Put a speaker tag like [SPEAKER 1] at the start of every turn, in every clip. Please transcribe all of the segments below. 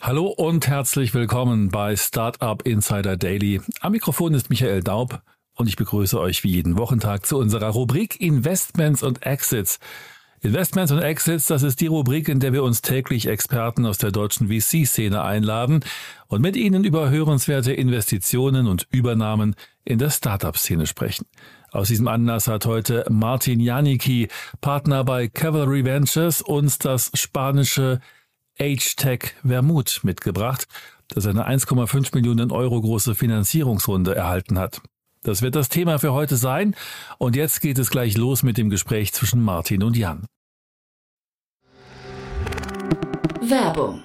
[SPEAKER 1] Hallo und herzlich willkommen bei Startup Insider Daily. Am Mikrofon ist Michael Daub und ich begrüße euch wie jeden Wochentag zu unserer Rubrik Investments und Exits. Investments und Exits, das ist die Rubrik, in der wir uns täglich Experten aus der deutschen VC-Szene einladen und mit ihnen über hörenswerte Investitionen und Übernahmen in der Startup-Szene sprechen. Aus diesem Anlass hat heute Martin Janicki, Partner bei Cavalry Ventures, uns das spanische H-Tech Vermut mitgebracht, das eine 1,5 Millionen Euro große Finanzierungsrunde erhalten hat. Das wird das Thema für heute sein. Und jetzt geht es gleich los mit dem Gespräch zwischen Martin und Jan.
[SPEAKER 2] Werbung.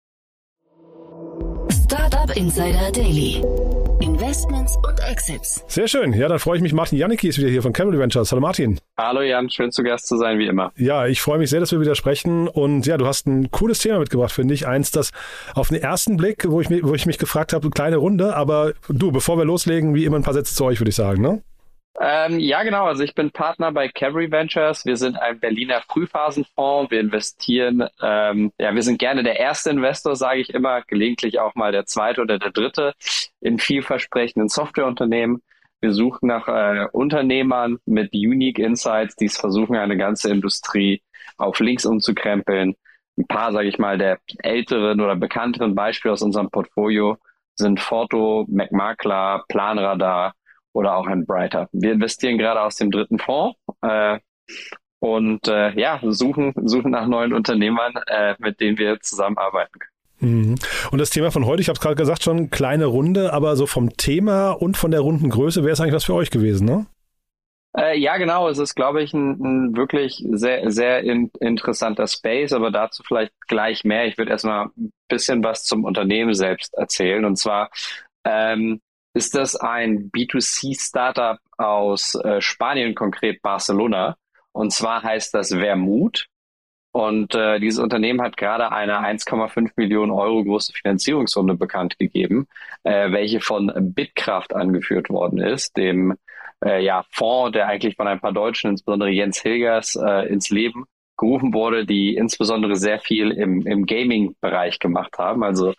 [SPEAKER 2] Startup Insider Daily. Investments und Exits.
[SPEAKER 3] Sehr schön. Ja, dann freue ich mich. Martin Janicki ist wieder hier von Cavalry Ventures. Hallo Martin.
[SPEAKER 4] Hallo Jan, schön zu Gast zu sein, wie immer.
[SPEAKER 3] Ja, ich freue mich sehr, dass wir wieder sprechen. Und ja, du hast ein cooles Thema mitgebracht, finde ich. Eins, das auf den ersten Blick, wo ich, mich, wo ich mich gefragt habe, eine kleine Runde. Aber du, bevor wir loslegen, wie immer ein paar Sätze zu euch, würde ich sagen, ne?
[SPEAKER 4] Ähm, ja, genau. Also ich bin Partner bei Cavalry Ventures. Wir sind ein Berliner Frühphasenfonds. Wir investieren, ähm, ja, wir sind gerne der erste Investor, sage ich immer, gelegentlich auch mal der zweite oder der dritte in vielversprechenden Softwareunternehmen. Wir suchen nach äh, Unternehmern mit Unique Insights, die es versuchen, eine ganze Industrie auf links umzukrempeln. Ein paar, sage ich mal, der älteren oder bekannteren Beispiele aus unserem Portfolio sind Forto, McMakler, Planradar, oder auch ein Brighter. Wir investieren gerade aus dem dritten Fonds äh, und äh, ja, suchen, suchen nach neuen Unternehmern, äh, mit denen wir zusammenarbeiten können.
[SPEAKER 3] Mhm. Und das Thema von heute, ich habe es gerade gesagt, schon kleine Runde, aber so vom Thema und von der runden Größe wäre es eigentlich was für euch gewesen, ne?
[SPEAKER 4] Äh, ja, genau. Es ist, glaube ich, ein, ein wirklich sehr, sehr in, interessanter Space, aber dazu vielleicht gleich mehr. Ich würde erstmal ein bisschen was zum Unternehmen selbst erzählen. Und zwar ähm, ist das ein B2C-Startup aus äh, Spanien, konkret Barcelona. Und zwar heißt das Vermut. Und äh, dieses Unternehmen hat gerade eine 1,5 Millionen Euro große Finanzierungsrunde bekannt gegeben, äh, welche von Bitkraft angeführt worden ist, dem äh, ja, Fonds, der eigentlich von ein paar Deutschen, insbesondere Jens Hilgers, äh, ins Leben gerufen wurde, die insbesondere sehr viel im, im Gaming-Bereich gemacht haben. Also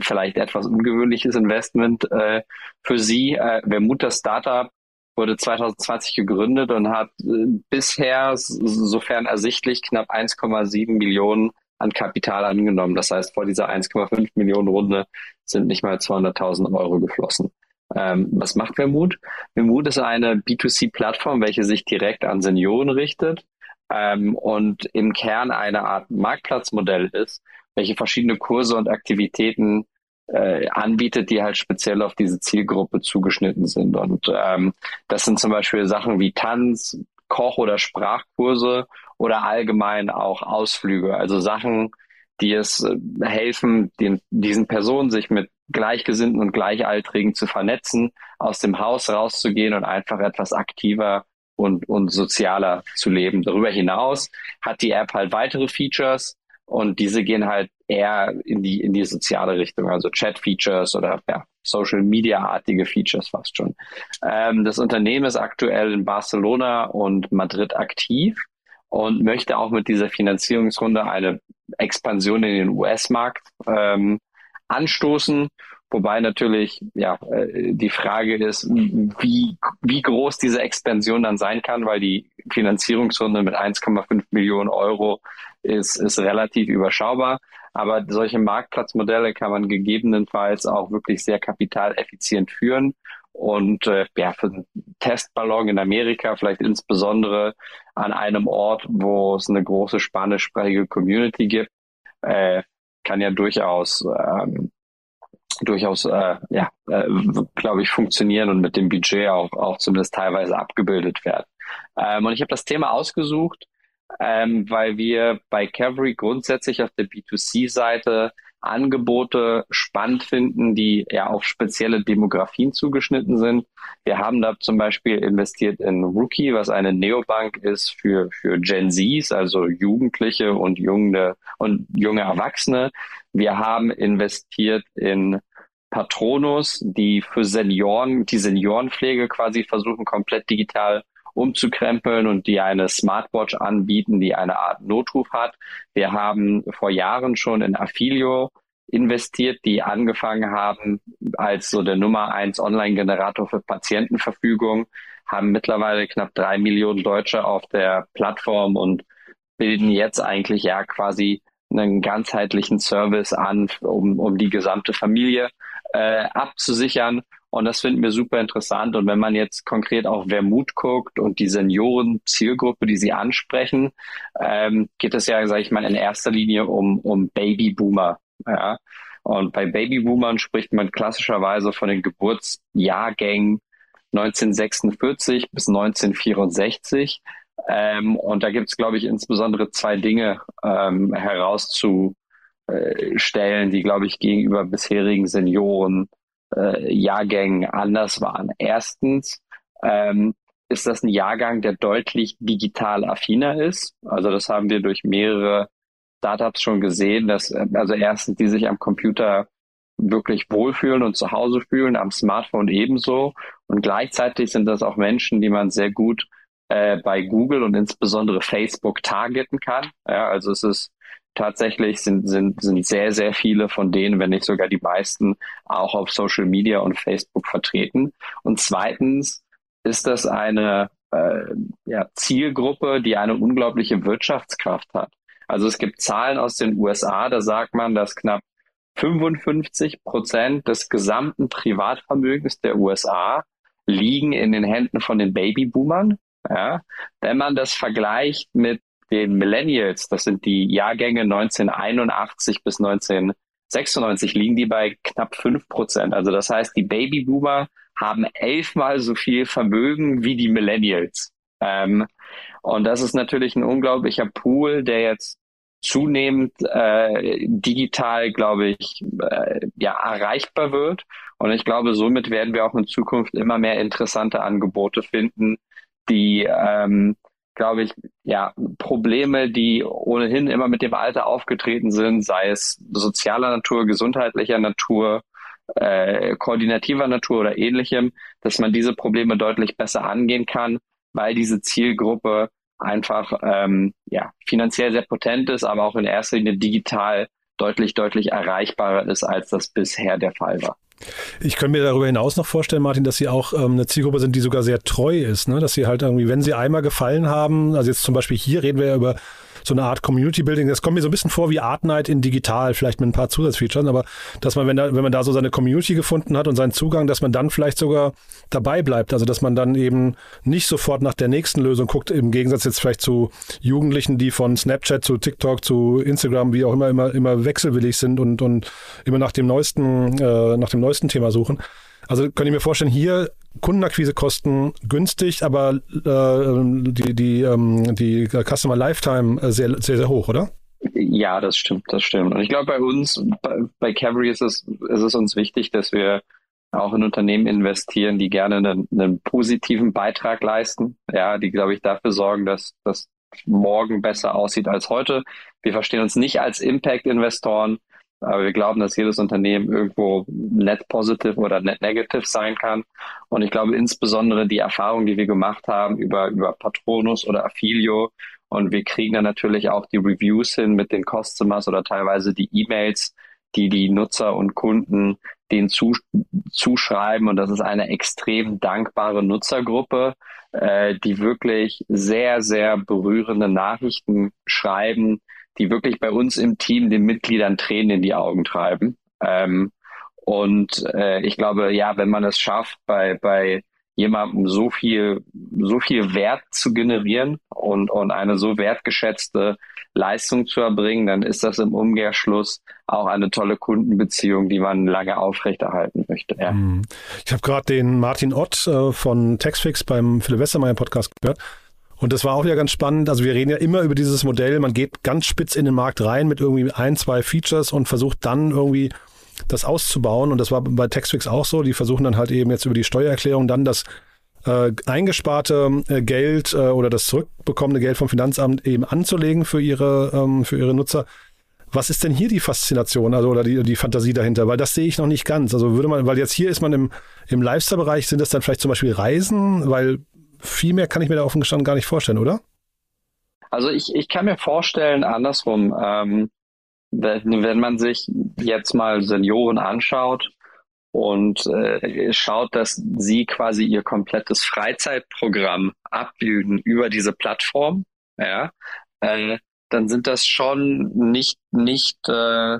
[SPEAKER 4] vielleicht etwas ungewöhnliches Investment äh, für Sie. Äh, Vermut das Startup wurde 2020 gegründet und hat äh, bisher, sofern ersichtlich, knapp 1,7 Millionen an Kapital angenommen. Das heißt, vor dieser 1,5 Millionen Runde sind nicht mal 200.000 Euro geflossen. Ähm, was macht Vermut? Vermut ist eine B2C-Plattform, welche sich direkt an Senioren richtet ähm, und im Kern eine Art Marktplatzmodell ist, welche verschiedene Kurse und Aktivitäten äh, anbietet, die halt speziell auf diese Zielgruppe zugeschnitten sind. Und ähm, das sind zum Beispiel Sachen wie Tanz, Koch- oder Sprachkurse oder allgemein auch Ausflüge. Also Sachen, die es äh, helfen, den, diesen Personen sich mit Gleichgesinnten und Gleichaltrigen zu vernetzen, aus dem Haus rauszugehen und einfach etwas aktiver und, und sozialer zu leben. Darüber hinaus hat die App halt weitere Features, und diese gehen halt eher in die, in die soziale Richtung, also Chat-Features oder ja, Social-Media-artige Features fast schon. Ähm, das Unternehmen ist aktuell in Barcelona und Madrid aktiv und möchte auch mit dieser Finanzierungsrunde eine Expansion in den US-Markt ähm, anstoßen Wobei natürlich ja äh, die Frage ist, wie, wie groß diese Expansion dann sein kann, weil die Finanzierungsrunde mit 1,5 Millionen Euro ist, ist relativ überschaubar. Aber solche Marktplatzmodelle kann man gegebenenfalls auch wirklich sehr kapitaleffizient führen. Und äh, ja, für einen Testballon in Amerika, vielleicht insbesondere an einem Ort, wo es eine große spanischsprachige Community gibt, äh, kann ja durchaus ähm, durchaus äh, ja äh, glaube ich funktionieren und mit dem Budget auch auch zumindest teilweise abgebildet werden. Ähm, und ich habe das Thema ausgesucht, ähm, weil wir bei Cavalry grundsätzlich auf der B2C-Seite Angebote spannend finden, die ja auf spezielle Demografien zugeschnitten sind. Wir haben da zum Beispiel investiert in Rookie, was eine Neobank ist für, für Gen Zs, also Jugendliche und junge, und junge Erwachsene. Wir haben investiert in Patronus, die für Senioren, die Seniorenpflege quasi versuchen, komplett digital umzukrempeln und die eine Smartwatch anbieten, die eine Art Notruf hat. Wir haben vor Jahren schon in Affilio investiert, die angefangen haben als so der Nummer eins Online-Generator für Patientenverfügung, haben mittlerweile knapp drei Millionen Deutsche auf der Plattform und bilden jetzt eigentlich ja quasi einen ganzheitlichen Service an, um, um die gesamte Familie äh, abzusichern und das finden wir super interessant. Und wenn man jetzt konkret auf Vermut guckt und die Senioren-Zielgruppe, die Sie ansprechen, ähm, geht es ja, sage ich mal, in erster Linie um, um Babyboomer. Ja? Und bei Babyboomern spricht man klassischerweise von den Geburtsjahrgängen 1946 bis 1964. Ähm, und da gibt es, glaube ich, insbesondere zwei Dinge ähm, herauszustellen, die, glaube ich, gegenüber bisherigen Senioren äh, Jahrgängen anders waren. Erstens ähm, ist das ein Jahrgang, der deutlich digital affiner ist. Also das haben wir durch mehrere Startups schon gesehen, dass äh, also erstens die sich am Computer wirklich wohlfühlen und zu Hause fühlen, am Smartphone ebenso. Und gleichzeitig sind das auch Menschen, die man sehr gut äh, bei Google und insbesondere Facebook targeten kann. Ja, also es ist tatsächlich sind, sind, sind sehr, sehr viele von denen, wenn nicht sogar die meisten, auch auf Social Media und Facebook vertreten. Und zweitens ist das eine äh, ja, Zielgruppe, die eine unglaubliche Wirtschaftskraft hat. Also es gibt Zahlen aus den USA, da sagt man, dass knapp 55 Prozent des gesamten Privatvermögens der USA liegen in den Händen von den Babyboomern. Ja, wenn man das vergleicht mit den Millennials, das sind die Jahrgänge 1981 bis 1996, liegen die bei knapp fünf Prozent. Also das heißt, die Babyboomer haben elfmal so viel Vermögen wie die Millennials. Ähm, und das ist natürlich ein unglaublicher Pool, der jetzt zunehmend äh, digital, glaube ich, äh, ja erreichbar wird. Und ich glaube, somit werden wir auch in Zukunft immer mehr interessante Angebote finden, die ähm, glaube ich, ja, Probleme, die ohnehin immer mit dem Alter aufgetreten sind, sei es sozialer Natur, gesundheitlicher Natur, äh, koordinativer Natur oder ähnlichem, dass man diese Probleme deutlich besser angehen kann, weil diese Zielgruppe einfach ähm, ja, finanziell sehr potent ist, aber auch in erster Linie digital deutlich, deutlich erreichbarer ist, als das bisher der Fall war.
[SPEAKER 3] Ich könnte mir darüber hinaus noch vorstellen, Martin, dass Sie auch ähm, eine Zielgruppe sind, die sogar sehr treu ist, ne? dass Sie halt irgendwie, wenn Sie einmal gefallen haben, also jetzt zum Beispiel hier reden wir ja über so eine Art Community Building. Das kommt mir so ein bisschen vor wie Art Night in digital, vielleicht mit ein paar Zusatzfeatures, aber dass man, wenn, da, wenn man da so seine Community gefunden hat und seinen Zugang, dass man dann vielleicht sogar dabei bleibt. Also dass man dann eben nicht sofort nach der nächsten Lösung guckt, im Gegensatz jetzt vielleicht zu Jugendlichen, die von Snapchat zu TikTok zu Instagram, wie auch immer, immer, immer wechselwillig sind und, und immer nach dem neuesten, äh, nach dem neuesten Thema suchen. Also kann ich mir vorstellen, hier Kundenakquisekosten günstig, aber äh, die, die, ähm, die Customer Lifetime äh, sehr, sehr, sehr hoch, oder?
[SPEAKER 4] Ja, das stimmt, das stimmt. Und ich glaube, bei uns, bei, bei Cavalry ist es, ist es uns wichtig, dass wir auch in Unternehmen investieren, die gerne einen, einen positiven Beitrag leisten. Ja, die, glaube ich, dafür sorgen, dass das morgen besser aussieht als heute. Wir verstehen uns nicht als Impact-Investoren, aber wir glauben, dass jedes Unternehmen irgendwo net positive oder net negative sein kann. Und ich glaube insbesondere die Erfahrung, die wir gemacht haben über, über Patronus oder Affilio. Und wir kriegen dann natürlich auch die Reviews hin mit den Customers oder teilweise die E-Mails, die die Nutzer und Kunden denen zu, zuschreiben. Und das ist eine extrem dankbare Nutzergruppe, äh, die wirklich sehr, sehr berührende Nachrichten schreiben, die wirklich bei uns im Team den Mitgliedern Tränen in die Augen treiben. Ähm, und äh, ich glaube, ja, wenn man es schafft, bei, bei jemandem so viel, so viel Wert zu generieren und, und eine so wertgeschätzte Leistung zu erbringen, dann ist das im Umkehrschluss auch eine tolle Kundenbeziehung, die man lange aufrechterhalten möchte. Ja. Mhm.
[SPEAKER 3] Ich habe gerade den Martin Ott äh, von Taxfix beim Philipp Westermeier Podcast gehört. Und das war auch wieder ganz spannend. Also wir reden ja immer über dieses Modell. Man geht ganz spitz in den Markt rein mit irgendwie ein, zwei Features und versucht dann irgendwie das auszubauen. Und das war bei Taxfix auch so. Die versuchen dann halt eben jetzt über die Steuererklärung dann das äh, eingesparte äh, Geld äh, oder das zurückbekommene Geld vom Finanzamt eben anzulegen für ihre, ähm, für ihre Nutzer. Was ist denn hier die Faszination, also oder die, die Fantasie dahinter? Weil das sehe ich noch nicht ganz. Also würde man, weil jetzt hier ist man im, im Lifestyle-Bereich, sind das dann vielleicht zum Beispiel Reisen, weil viel mehr kann ich mir da offen gestanden gar nicht vorstellen, oder?
[SPEAKER 4] Also ich, ich kann mir vorstellen, andersrum, ähm, wenn, wenn man sich jetzt mal Senioren anschaut und äh, schaut, dass sie quasi ihr komplettes Freizeitprogramm abbilden über diese Plattform, ja, äh, dann sind das schon nicht, nicht, äh,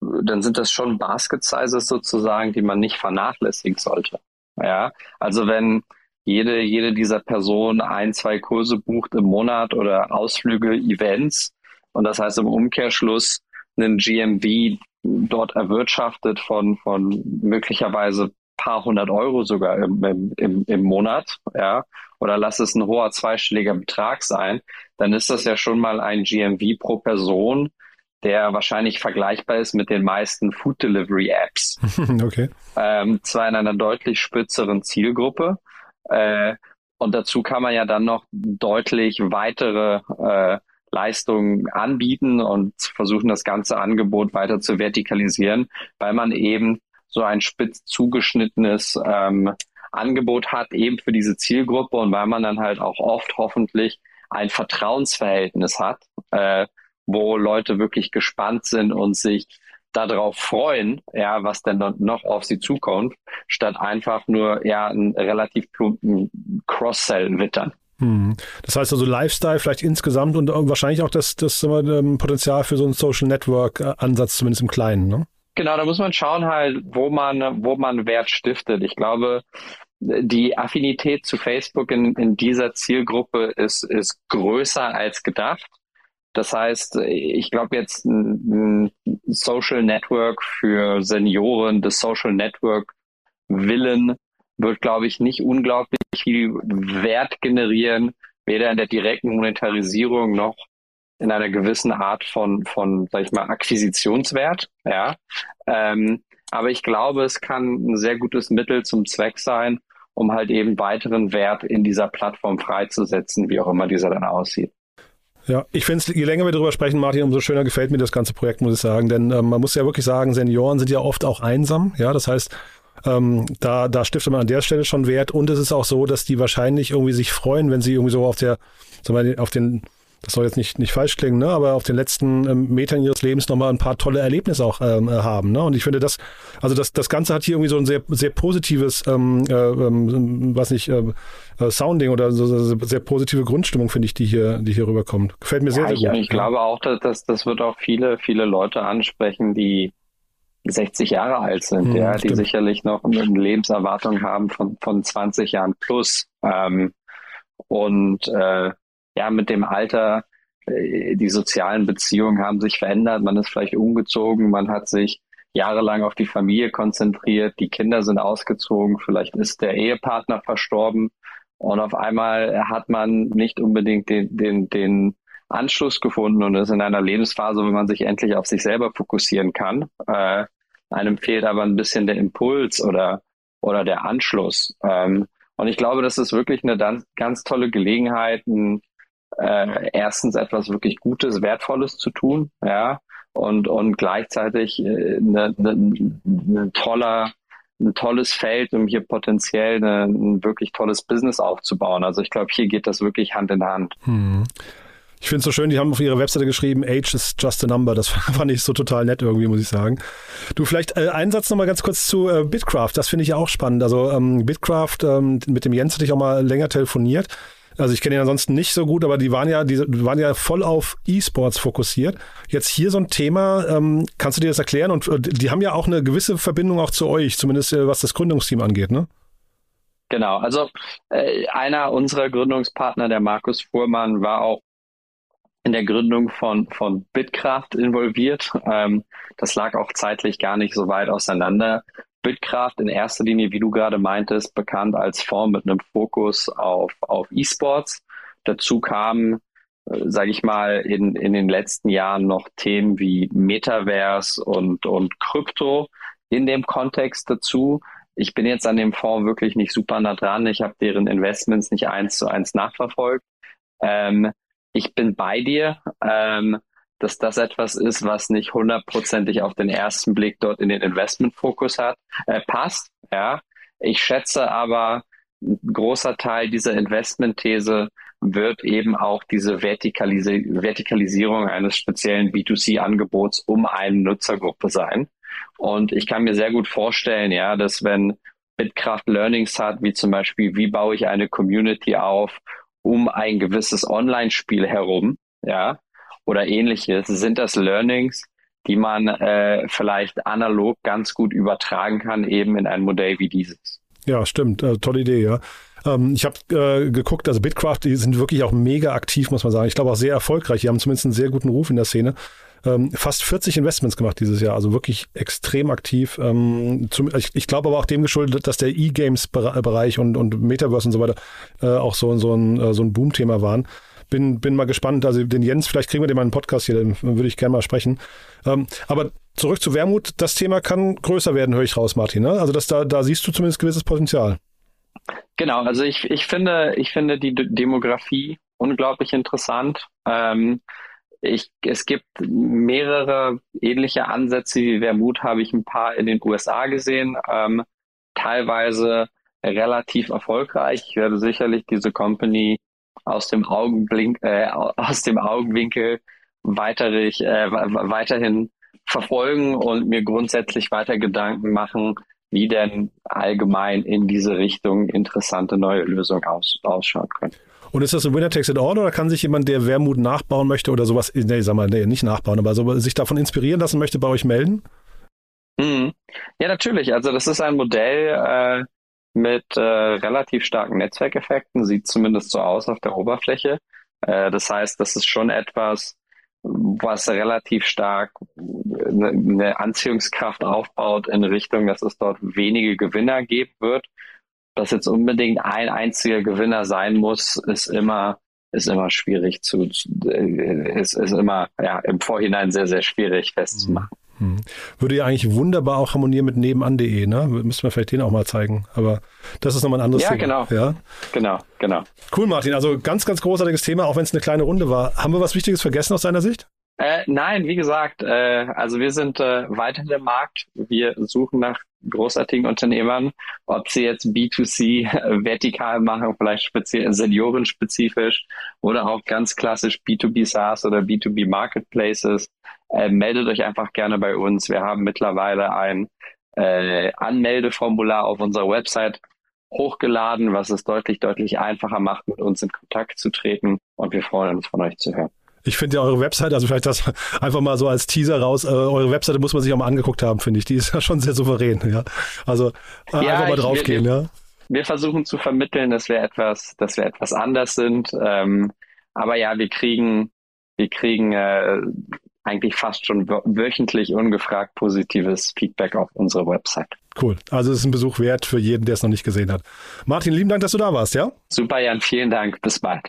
[SPEAKER 4] dann sind das schon Basket Sizes sozusagen, die man nicht vernachlässigen sollte. Ja, also wenn jede, jede dieser Personen ein, zwei Kurse bucht im Monat oder Ausflüge, Events, und das heißt im Umkehrschluss einen GMV dort erwirtschaftet von, von möglicherweise paar hundert Euro sogar im, im, im Monat, ja, oder lass es ein hoher zweistelliger Betrag sein, dann ist das ja schon mal ein GMV pro Person, der wahrscheinlich vergleichbar ist mit den meisten Food Delivery Apps.
[SPEAKER 3] okay.
[SPEAKER 4] Ähm, zwar in einer deutlich spitzeren Zielgruppe. Äh, und dazu kann man ja dann noch deutlich weitere äh, Leistungen anbieten und versuchen, das ganze Angebot weiter zu vertikalisieren, weil man eben so ein spitz zugeschnittenes ähm, Angebot hat, eben für diese Zielgruppe und weil man dann halt auch oft hoffentlich ein Vertrauensverhältnis hat, äh, wo Leute wirklich gespannt sind und sich darauf freuen, ja, was denn noch auf sie zukommt, statt einfach nur ja einen relativ plumpen Cross-Sell wittern.
[SPEAKER 3] Hm. Das heißt also Lifestyle vielleicht insgesamt und wahrscheinlich auch das, das ähm, Potenzial für so einen Social Network-Ansatz, zumindest im Kleinen, ne?
[SPEAKER 4] Genau, da muss man schauen halt, wo man, wo man Wert stiftet. Ich glaube, die Affinität zu Facebook in, in dieser Zielgruppe ist, ist größer als gedacht. Das heißt, ich glaube jetzt ein, Social Network für Senioren, das Social Network Willen wird, glaube ich, nicht unglaublich viel Wert generieren, weder in der direkten Monetarisierung noch in einer gewissen Art von, von sag ich mal, Akquisitionswert. Ja. Ähm, aber ich glaube, es kann ein sehr gutes Mittel zum Zweck sein, um halt eben weiteren Wert in dieser Plattform freizusetzen, wie auch immer dieser dann aussieht.
[SPEAKER 3] Ja, ich finde es, je länger wir darüber sprechen, Martin, umso schöner gefällt mir das ganze Projekt, muss ich sagen. Denn ähm, man muss ja wirklich sagen, Senioren sind ja oft auch einsam. Ja, das heißt, ähm, da, da stiftet man an der Stelle schon Wert. Und es ist auch so, dass die wahrscheinlich irgendwie sich freuen, wenn sie irgendwie so auf der, sagen wir, auf den das soll jetzt nicht, nicht falsch klingen, ne? aber auf den letzten ähm, Metern ihres Lebens nochmal ein paar tolle Erlebnisse auch ähm, äh, haben. Ne? Und ich finde das, also das, das Ganze hat hier irgendwie so ein sehr, sehr positives, ähm, äh, ähm, was nicht, äh, äh, Sounding oder so, so sehr positive Grundstimmung, finde ich, die hier, die hier rüberkommt. Gefällt mir ja, sehr, sehr
[SPEAKER 4] ich, gut. Ich glaube auch, dass, dass das wird auch viele, viele Leute ansprechen, die 60 Jahre alt sind, hm, ja, die sicherlich noch eine Lebenserwartung haben von, von 20 Jahren plus. Ähm, und äh, ja, mit dem Alter, äh, die sozialen Beziehungen haben sich verändert, man ist vielleicht umgezogen, man hat sich jahrelang auf die Familie konzentriert, die Kinder sind ausgezogen, vielleicht ist der Ehepartner verstorben und auf einmal hat man nicht unbedingt den, den, den Anschluss gefunden und ist in einer Lebensphase, wo man sich endlich auf sich selber fokussieren kann. Äh, einem fehlt aber ein bisschen der Impuls oder, oder der Anschluss. Ähm, und ich glaube, das ist wirklich eine ganz, tolle Gelegenheit, ein, äh, erstens etwas wirklich Gutes, Wertvolles zu tun, ja, und, und gleichzeitig äh, eine, eine, eine toller, ein tolles Feld, um hier potenziell eine, ein wirklich tolles Business aufzubauen. Also ich glaube, hier geht das wirklich Hand in Hand. Hm.
[SPEAKER 3] Ich finde es so schön, die haben auf ihrer Webseite geschrieben, Age is just a number. Das fand ich so total nett irgendwie, muss ich sagen. Du, vielleicht äh, einen Satz nochmal ganz kurz zu äh, Bitcraft. Das finde ich ja auch spannend. Also ähm, Bitcraft, ähm, mit dem Jens hatte ich auch mal länger telefoniert. Also ich kenne ihn ansonsten nicht so gut, aber die waren ja, die waren ja voll auf E-Sports fokussiert. Jetzt hier so ein Thema, ähm, kannst du dir das erklären? Und äh, die haben ja auch eine gewisse Verbindung auch zu euch, zumindest äh, was das Gründungsteam angeht, ne?
[SPEAKER 4] Genau, also äh, einer unserer Gründungspartner, der Markus Fuhrmann, war auch in der Gründung von, von Bitkraft involviert. Ähm, das lag auch zeitlich gar nicht so weit auseinander. Bitkraft in erster Linie, wie du gerade meintest, bekannt als Fonds mit einem Fokus auf, auf E-Sports. Dazu kamen, äh, sage ich mal, in, in den letzten Jahren noch Themen wie Metaverse und, und Krypto in dem Kontext dazu. Ich bin jetzt an dem Fonds wirklich nicht super nah dran. Ich habe deren Investments nicht eins zu eins nachverfolgt. Ähm, ich bin bei dir. Ähm, dass das etwas ist, was nicht hundertprozentig auf den ersten Blick dort in den Investmentfokus hat, äh, passt. Ja, ich schätze aber, ein großer Teil dieser Investmentthese wird eben auch diese Vertikalisi Vertikalisierung eines speziellen B2C-Angebots um eine Nutzergruppe sein. Und ich kann mir sehr gut vorstellen, ja, dass wenn Bitkraft Learnings hat, wie zum Beispiel, wie baue ich eine Community auf um ein gewisses Online-Spiel herum, ja, oder ähnliches, sind das Learnings, die man äh, vielleicht analog ganz gut übertragen kann, eben in ein Modell wie dieses.
[SPEAKER 3] Ja, stimmt. Äh, tolle Idee, ja. Ähm, ich habe äh, geguckt, also Bitcraft, die sind wirklich auch mega aktiv, muss man sagen. Ich glaube auch sehr erfolgreich. Die haben zumindest einen sehr guten Ruf in der Szene. Ähm, fast 40 Investments gemacht dieses Jahr, also wirklich extrem aktiv. Ähm, zum, ich, ich glaube aber auch dem geschuldet, dass der E-Games-Bereich und, und Metaverse und so weiter äh, auch so, so ein, äh, so ein Boom-Thema waren bin, bin mal gespannt. Also den Jens, vielleicht kriegen wir den mal einen Podcast hier, den würde ich gerne mal sprechen. Ähm, aber zurück zu Wermut, das Thema kann größer werden, höre ich raus, Martin. Ne? Also das, da, da siehst du zumindest gewisses Potenzial.
[SPEAKER 4] Genau, also ich, ich finde, ich finde die Demografie unglaublich interessant. Ähm, ich, es gibt mehrere ähnliche Ansätze wie Wermut, habe ich ein paar in den USA gesehen, ähm, teilweise relativ erfolgreich. Ich werde sicherlich diese Company aus dem Augenblink, äh, aus dem Augenwinkel weiterig, äh, weiterhin verfolgen und mir grundsätzlich weiter Gedanken machen, wie denn allgemein in diese Richtung interessante neue Lösungen aus, ausschauen können.
[SPEAKER 3] Und ist das ein Winner takes it all oder kann sich jemand, der Wermut nachbauen möchte oder sowas, nee, sag mal, nee, nicht nachbauen, aber so, sich davon inspirieren lassen möchte, bei euch melden?
[SPEAKER 4] Mhm. Ja, natürlich. Also das ist ein Modell, äh, mit äh, relativ starken Netzwerkeffekten, sieht zumindest so aus auf der Oberfläche. Äh, das heißt, das ist schon etwas, was relativ stark eine, eine Anziehungskraft aufbaut in Richtung, dass es dort wenige Gewinner geben wird. Dass jetzt unbedingt ein einziger Gewinner sein muss, ist immer ist immer schwierig zu, äh, ist, ist immer ja, im Vorhinein sehr, sehr schwierig festzumachen.
[SPEAKER 3] Hm. Würde ja eigentlich wunderbar auch harmonieren mit nebenan.de, ne? Müssen wir vielleicht den auch mal zeigen. Aber das ist nochmal ein anderes
[SPEAKER 4] ja,
[SPEAKER 3] Thema.
[SPEAKER 4] Genau. Ja, genau. Genau,
[SPEAKER 3] Cool, Martin. Also ganz, ganz großartiges Thema, auch wenn es eine kleine Runde war. Haben wir was Wichtiges vergessen aus deiner Sicht?
[SPEAKER 4] Äh, nein, wie gesagt, äh, also wir sind äh, weiter der Markt. Wir suchen nach großartigen Unternehmern, ob sie jetzt B2C äh, vertikal machen, vielleicht speziell seniorenspezifisch oder auch ganz klassisch B2B SaaS oder B2B Marketplaces. Äh, meldet euch einfach gerne bei uns. Wir haben mittlerweile ein äh, Anmeldeformular auf unserer Website hochgeladen, was es deutlich, deutlich einfacher macht, mit uns in Kontakt zu treten. Und wir freuen uns, von euch zu hören.
[SPEAKER 3] Ich finde ja eure Website, also vielleicht das einfach mal so als Teaser raus, äh, eure Webseite muss man sich auch mal angeguckt haben, finde ich. Die ist ja schon sehr souverän, ja. Also äh, ja, einfach mal draufgehen, ja.
[SPEAKER 4] Wir versuchen zu vermitteln, dass wir etwas, dass wir etwas anders sind. Ähm, aber ja, wir kriegen, wir kriegen äh, eigentlich fast schon wöchentlich ungefragt positives Feedback auf unsere Website.
[SPEAKER 3] Cool. Also es ist ein Besuch wert für jeden, der es noch nicht gesehen hat. Martin, lieben Dank, dass du da warst, ja?
[SPEAKER 4] Super, Jan. Vielen Dank. Bis bald.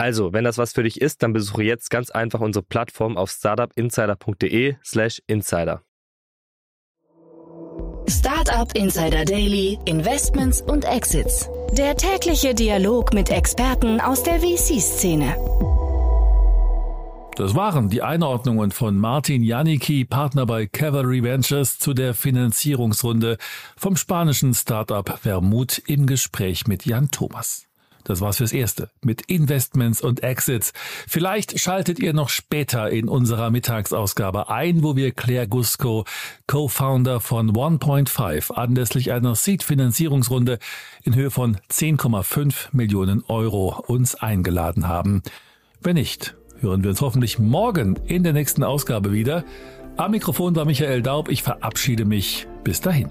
[SPEAKER 5] Also, wenn das was für dich ist, dann besuche jetzt ganz einfach unsere Plattform auf startupinsider.de/slash insider.
[SPEAKER 2] Startup Insider Daily, Investments und Exits. Der tägliche Dialog mit Experten aus der VC-Szene.
[SPEAKER 1] Das waren die Einordnungen von Martin Janicki, Partner bei Cavalry Ventures, zu der Finanzierungsrunde vom spanischen Startup Vermut im Gespräch mit Jan Thomas. Das war's fürs Erste mit Investments und Exits. Vielleicht schaltet ihr noch später in unserer Mittagsausgabe ein, wo wir Claire Gusco, Co-Founder von 1.5, anlässlich einer Seed-Finanzierungsrunde in Höhe von 10,5 Millionen Euro uns eingeladen haben. Wenn nicht, hören wir uns hoffentlich morgen in der nächsten Ausgabe wieder. Am Mikrofon war Michael Daub. Ich verabschiede mich. Bis dahin.